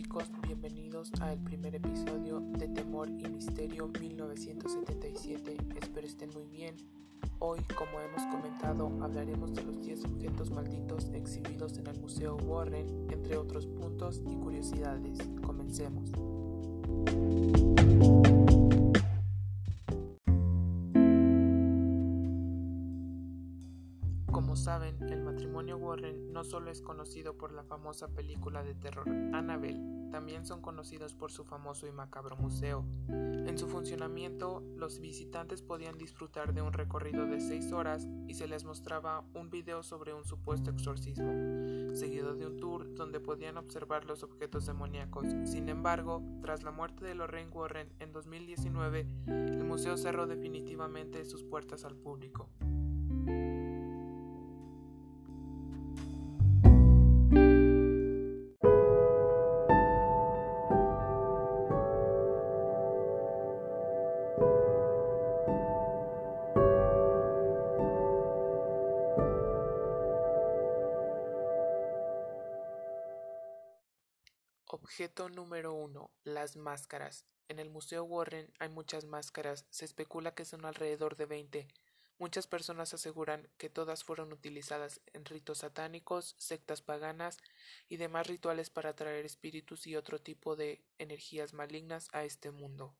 chicos, bienvenidos al primer episodio de Temor y Misterio 1977. Espero estén muy bien. Hoy, como hemos comentado, hablaremos de los 10 objetos malditos exhibidos en el Museo Warren, entre otros puntos y curiosidades. Comencemos. Como saben, el matrimonio Warren no solo es conocido por la famosa película de terror Annabelle, también son conocidos por su famoso y macabro museo. En su funcionamiento, los visitantes podían disfrutar de un recorrido de 6 horas y se les mostraba un video sobre un supuesto exorcismo, seguido de un tour donde podían observar los objetos demoníacos. Sin embargo, tras la muerte de Lorraine Warren en 2019, el museo cerró definitivamente sus puertas al público. Objeto número 1. Las máscaras. En el Museo Warren hay muchas máscaras, se especula que son alrededor de 20. Muchas personas aseguran que todas fueron utilizadas en ritos satánicos, sectas paganas y demás rituales para atraer espíritus y otro tipo de energías malignas a este mundo.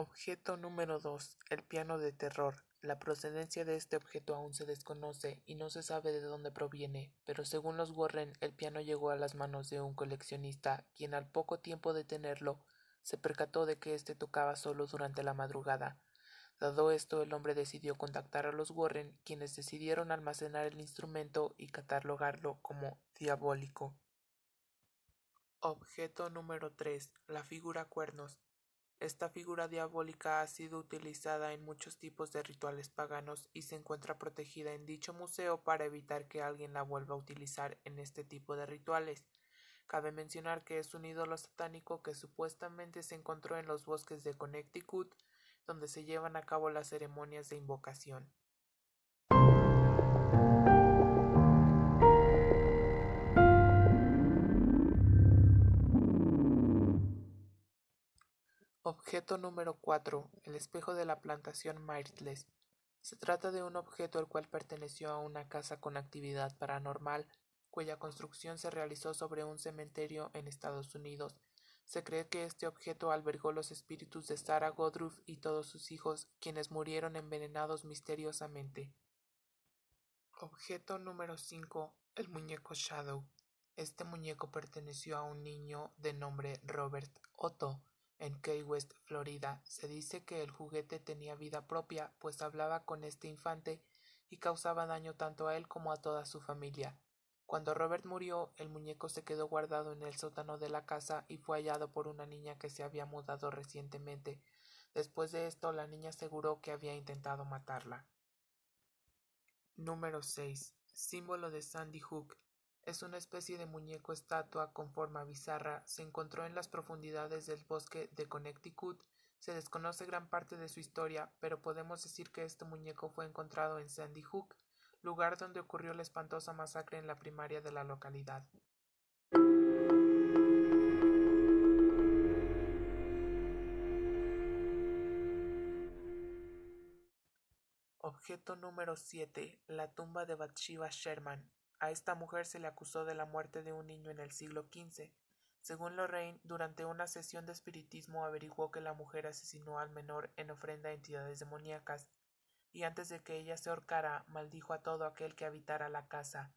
Objeto número 2. El piano de terror. La procedencia de este objeto aún se desconoce y no se sabe de dónde proviene, pero según los Warren el piano llegó a las manos de un coleccionista, quien al poco tiempo de tenerlo se percató de que éste tocaba solo durante la madrugada. Dado esto, el hombre decidió contactar a los Warren, quienes decidieron almacenar el instrumento y catalogarlo como diabólico. Objeto número 3. La figura cuernos. Esta figura diabólica ha sido utilizada en muchos tipos de rituales paganos y se encuentra protegida en dicho museo para evitar que alguien la vuelva a utilizar en este tipo de rituales. Cabe mencionar que es un ídolo satánico que supuestamente se encontró en los bosques de Connecticut, donde se llevan a cabo las ceremonias de invocación. Objeto número 4. El espejo de la plantación Myrtles. Se trata de un objeto el cual perteneció a una casa con actividad paranormal, cuya construcción se realizó sobre un cementerio en Estados Unidos. Se cree que este objeto albergó los espíritus de Sarah Godruff y todos sus hijos, quienes murieron envenenados misteriosamente. Objeto número 5. El muñeco Shadow. Este muñeco perteneció a un niño de nombre Robert Otto, en Key West, Florida, se dice que el juguete tenía vida propia, pues hablaba con este infante y causaba daño tanto a él como a toda su familia. Cuando Robert murió, el muñeco se quedó guardado en el sótano de la casa y fue hallado por una niña que se había mudado recientemente. Después de esto, la niña aseguró que había intentado matarla. Número 6. Símbolo de Sandy Hook. Es una especie de muñeco estatua con forma bizarra. Se encontró en las profundidades del bosque de Connecticut. Se desconoce gran parte de su historia, pero podemos decir que este muñeco fue encontrado en Sandy Hook, lugar donde ocurrió la espantosa masacre en la primaria de la localidad. Objeto número 7. La tumba de Bathsheba Sherman. A esta mujer se le acusó de la muerte de un niño en el siglo XV. Según Lorraine, durante una sesión de espiritismo averiguó que la mujer asesinó al menor en ofrenda a entidades demoníacas, y antes de que ella se ahorcara, maldijo a todo aquel que habitara la casa.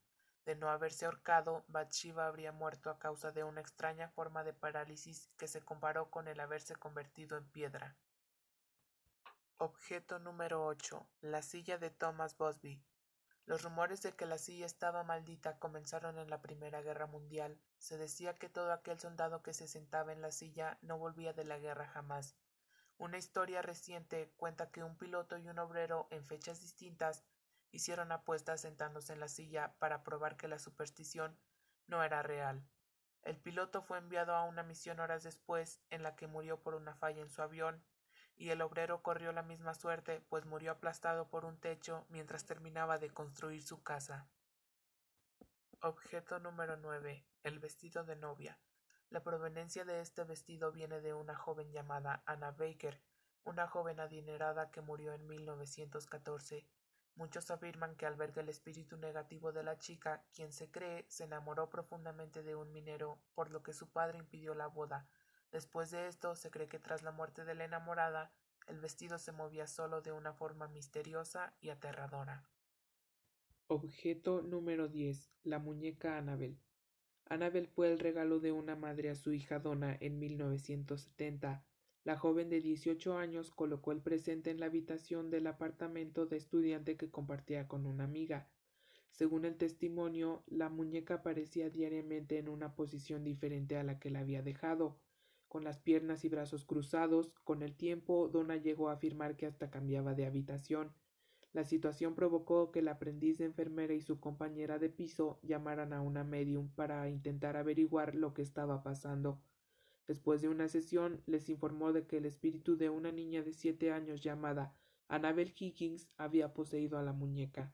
De no haberse ahorcado, Bathsheba habría muerto a causa de una extraña forma de parálisis que se comparó con el haberse convertido en piedra. Objeto número 8. La silla de Thomas Busby. Los rumores de que la silla estaba maldita comenzaron en la Primera Guerra Mundial. Se decía que todo aquel soldado que se sentaba en la silla no volvía de la guerra jamás. Una historia reciente cuenta que un piloto y un obrero en fechas distintas hicieron apuestas sentándose en la silla para probar que la superstición no era real. El piloto fue enviado a una misión horas después en la que murió por una falla en su avión y el obrero corrió la misma suerte, pues murió aplastado por un techo mientras terminaba de construir su casa. Objeto número 9. El vestido de novia. La proveniencia de este vestido viene de una joven llamada Anna Baker, una joven adinerada que murió en 1914. Muchos afirman que alberga el espíritu negativo de la chica, quien se cree se enamoró profundamente de un minero, por lo que su padre impidió la boda. Después de esto, se cree que tras la muerte de la enamorada, el vestido se movía solo de una forma misteriosa y aterradora. Objeto número 10. La muñeca Annabel. Annabel fue el regalo de una madre a su hija Donna en 1970. La joven de 18 años colocó el presente en la habitación del apartamento de estudiante que compartía con una amiga. Según el testimonio, la muñeca aparecía diariamente en una posición diferente a la que la había dejado, con las piernas y brazos cruzados. Con el tiempo, Donna llegó a afirmar que hasta cambiaba de habitación. La situación provocó que la aprendiz de enfermera y su compañera de piso llamaran a una medium para intentar averiguar lo que estaba pasando. Después de una sesión, les informó de que el espíritu de una niña de siete años llamada Annabel Higgins había poseído a la muñeca.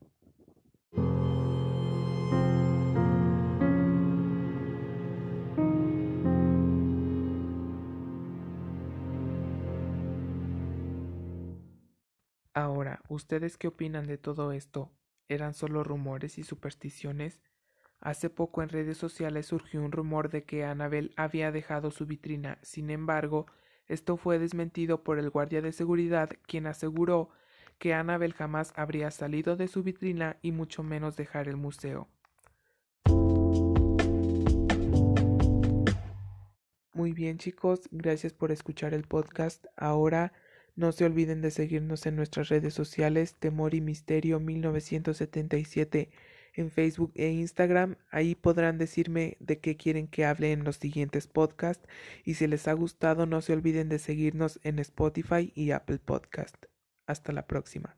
¿Ustedes qué opinan de todo esto? ¿Eran solo rumores y supersticiones? Hace poco en redes sociales surgió un rumor de que Annabel había dejado su vitrina. Sin embargo, esto fue desmentido por el guardia de seguridad, quien aseguró que Annabel jamás habría salido de su vitrina y mucho menos dejar el museo. Muy bien chicos, gracias por escuchar el podcast. Ahora no se olviden de seguirnos en nuestras redes sociales Temor y Misterio 1977 en Facebook e Instagram. Ahí podrán decirme de qué quieren que hable en los siguientes podcasts. Y si les ha gustado, no se olviden de seguirnos en Spotify y Apple Podcast. Hasta la próxima.